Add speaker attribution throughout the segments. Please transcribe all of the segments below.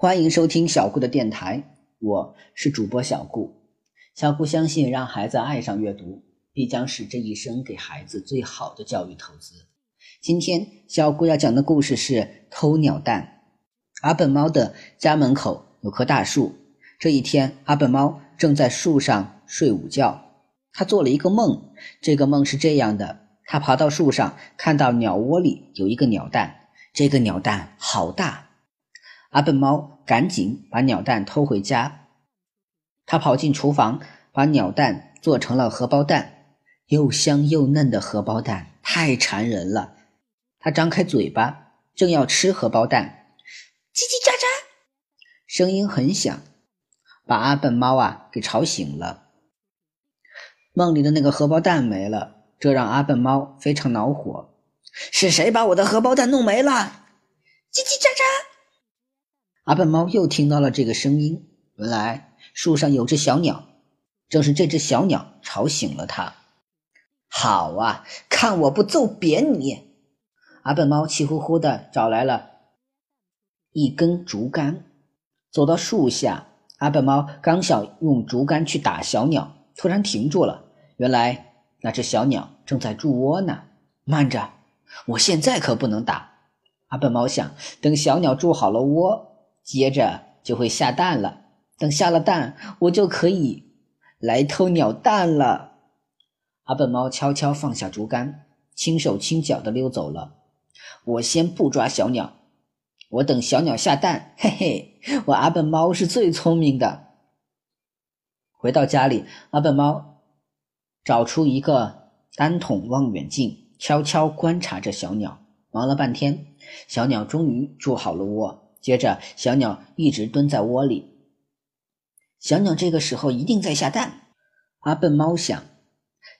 Speaker 1: 欢迎收听小顾的电台，我是主播小顾。小顾相信，让孩子爱上阅读，必将是这一生给孩子最好的教育投资。今天，小顾要讲的故事是偷鸟蛋。阿本猫的家门口有棵大树，这一天，阿本猫正在树上睡午觉，他做了一个梦。这个梦是这样的：他爬到树上，看到鸟窝里有一个鸟蛋，这个鸟蛋好大。阿笨猫赶紧把鸟蛋偷回家，他跑进厨房，把鸟蛋做成了荷包蛋，又香又嫩的荷包蛋太馋人了。他张开嘴巴，正要吃荷包蛋，叽叽喳喳，声音很响，把阿笨猫啊给吵醒了。梦里的那个荷包蛋没了，这让阿笨猫非常恼火。是谁把我的荷包蛋弄没了？叽叽喳喳。阿笨猫又听到了这个声音，原来树上有只小鸟，正是这只小鸟吵醒了它。好啊，看我不揍扁你！阿笨猫气呼呼的找来了一根竹竿，走到树下。阿笨猫刚想用竹竿去打小鸟，突然停住了。原来那只小鸟正在筑窝呢。慢着，我现在可不能打。阿笨猫想，等小鸟筑好了窝。接着就会下蛋了，等下了蛋，我就可以来偷鸟蛋了。阿笨猫悄悄放下竹竿，轻手轻脚的溜走了。我先不抓小鸟，我等小鸟下蛋。嘿嘿，我阿笨猫是最聪明的。回到家里，阿笨猫找出一个单筒望远镜，悄悄观察着小鸟。忙了半天，小鸟终于筑好了窝。接着，小鸟一直蹲在窝里。小鸟这个时候一定在下蛋。阿笨猫想，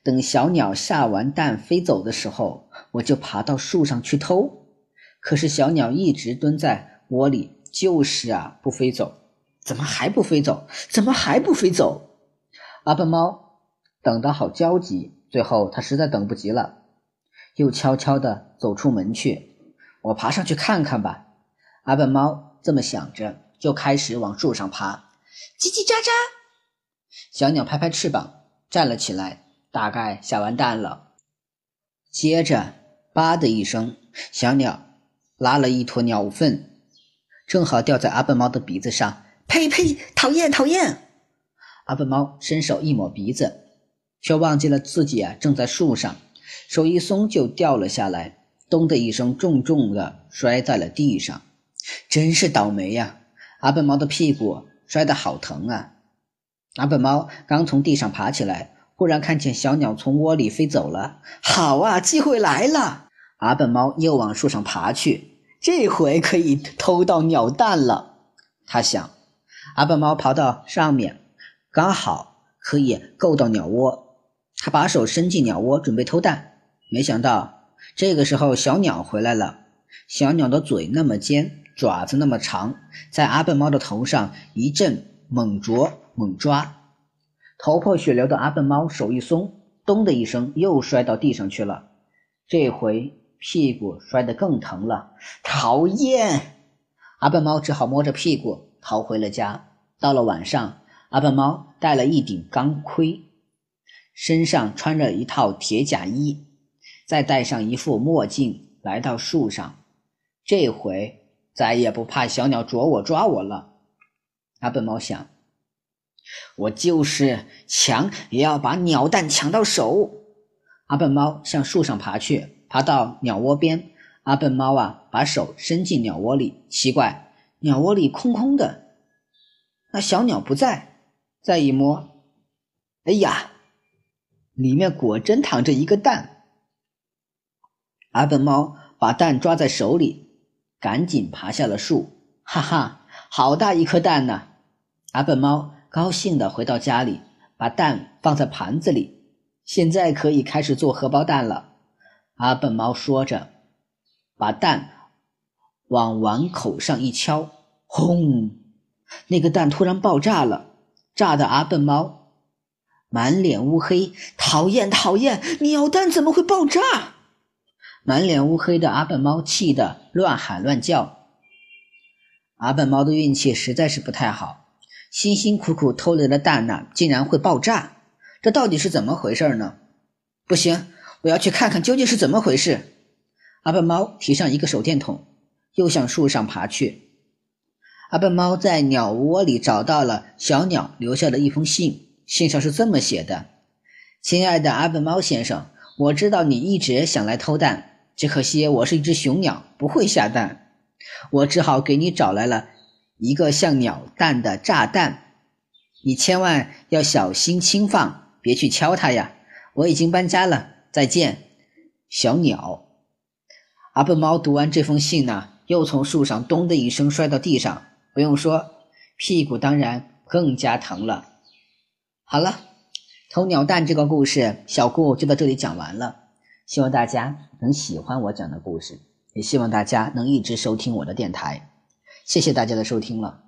Speaker 1: 等小鸟下完蛋飞走的时候，我就爬到树上去偷。可是小鸟一直蹲在窝里，就是啊，不飞走。怎么还不飞走？怎么还不飞走？阿笨猫等得好焦急。最后，他实在等不及了，又悄悄地走出门去。我爬上去看看吧。阿笨猫这么想着，就开始往树上爬。叽叽喳喳，小鸟拍拍翅膀站了起来，大概下完蛋了。接着，吧的一声，小鸟拉了一坨鸟粪，正好掉在阿笨猫的鼻子上。呸呸，讨厌讨厌！阿笨猫伸手一抹鼻子，却忘记了自己啊正在树上，手一松就掉了下来，咚的一声，重重的摔在了地上。真是倒霉呀！阿笨猫的屁股摔得好疼啊！阿笨猫刚从地上爬起来，忽然看见小鸟从窝里飞走了。好啊，机会来了！阿笨猫又往树上爬去，这回可以偷到鸟蛋了。他想，阿笨猫爬到上面，刚好可以够到鸟窝。他把手伸进鸟窝，准备偷蛋。没想到，这个时候小鸟回来了。小鸟的嘴那么尖。爪子那么长，在阿笨猫的头上一阵猛啄猛抓，头破血流的阿笨猫手一松，咚的一声又摔到地上去了。这回屁股摔得更疼了，讨厌！阿笨猫只好摸着屁股逃回了家。到了晚上，阿笨猫戴了一顶钢盔，身上穿着一套铁甲衣，再戴上一副墨镜，来到树上。这回。再也不怕小鸟啄我抓我了，阿笨猫想。我就是抢也要把鸟蛋抢到手。阿笨猫向树上爬去，爬到鸟窝边。阿笨猫啊，把手伸进鸟窝里，奇怪，鸟窝里空空的，那小鸟不在。再一摸，哎呀，里面果真躺着一个蛋。阿笨猫把蛋抓在手里。赶紧爬下了树，哈哈，好大一颗蛋呢！阿笨猫高兴地回到家里，把蛋放在盘子里，现在可以开始做荷包蛋了。阿笨猫说着，把蛋往碗口上一敲，轰！那个蛋突然爆炸了，炸的阿笨猫满脸乌黑。讨厌，讨厌！鸟蛋怎么会爆炸？满脸乌黑的阿笨猫气得乱喊乱叫。阿笨猫的运气实在是不太好，辛辛苦苦偷来的蛋呢，竟然会爆炸，这到底是怎么回事呢？不行，我要去看看究竟是怎么回事。阿笨猫提上一个手电筒，又向树上爬去。阿笨猫在鸟窝里找到了小鸟留下的一封信，信上是这么写的：“亲爱的阿笨猫先生，我知道你一直想来偷蛋，只可惜我是一只雄鸟，不会下蛋。”我只好给你找来了一个像鸟蛋的炸弹，你千万要小心轻放，别去敲它呀！我已经搬家了，再见，小鸟。阿笨猫读完这封信呢，又从树上咚的一声摔到地上，不用说，屁股当然更加疼了。好了，偷鸟蛋这个故事，小顾就到这里讲完了。希望大家能喜欢我讲的故事。也希望大家能一直收听我的电台，谢谢大家的收听了。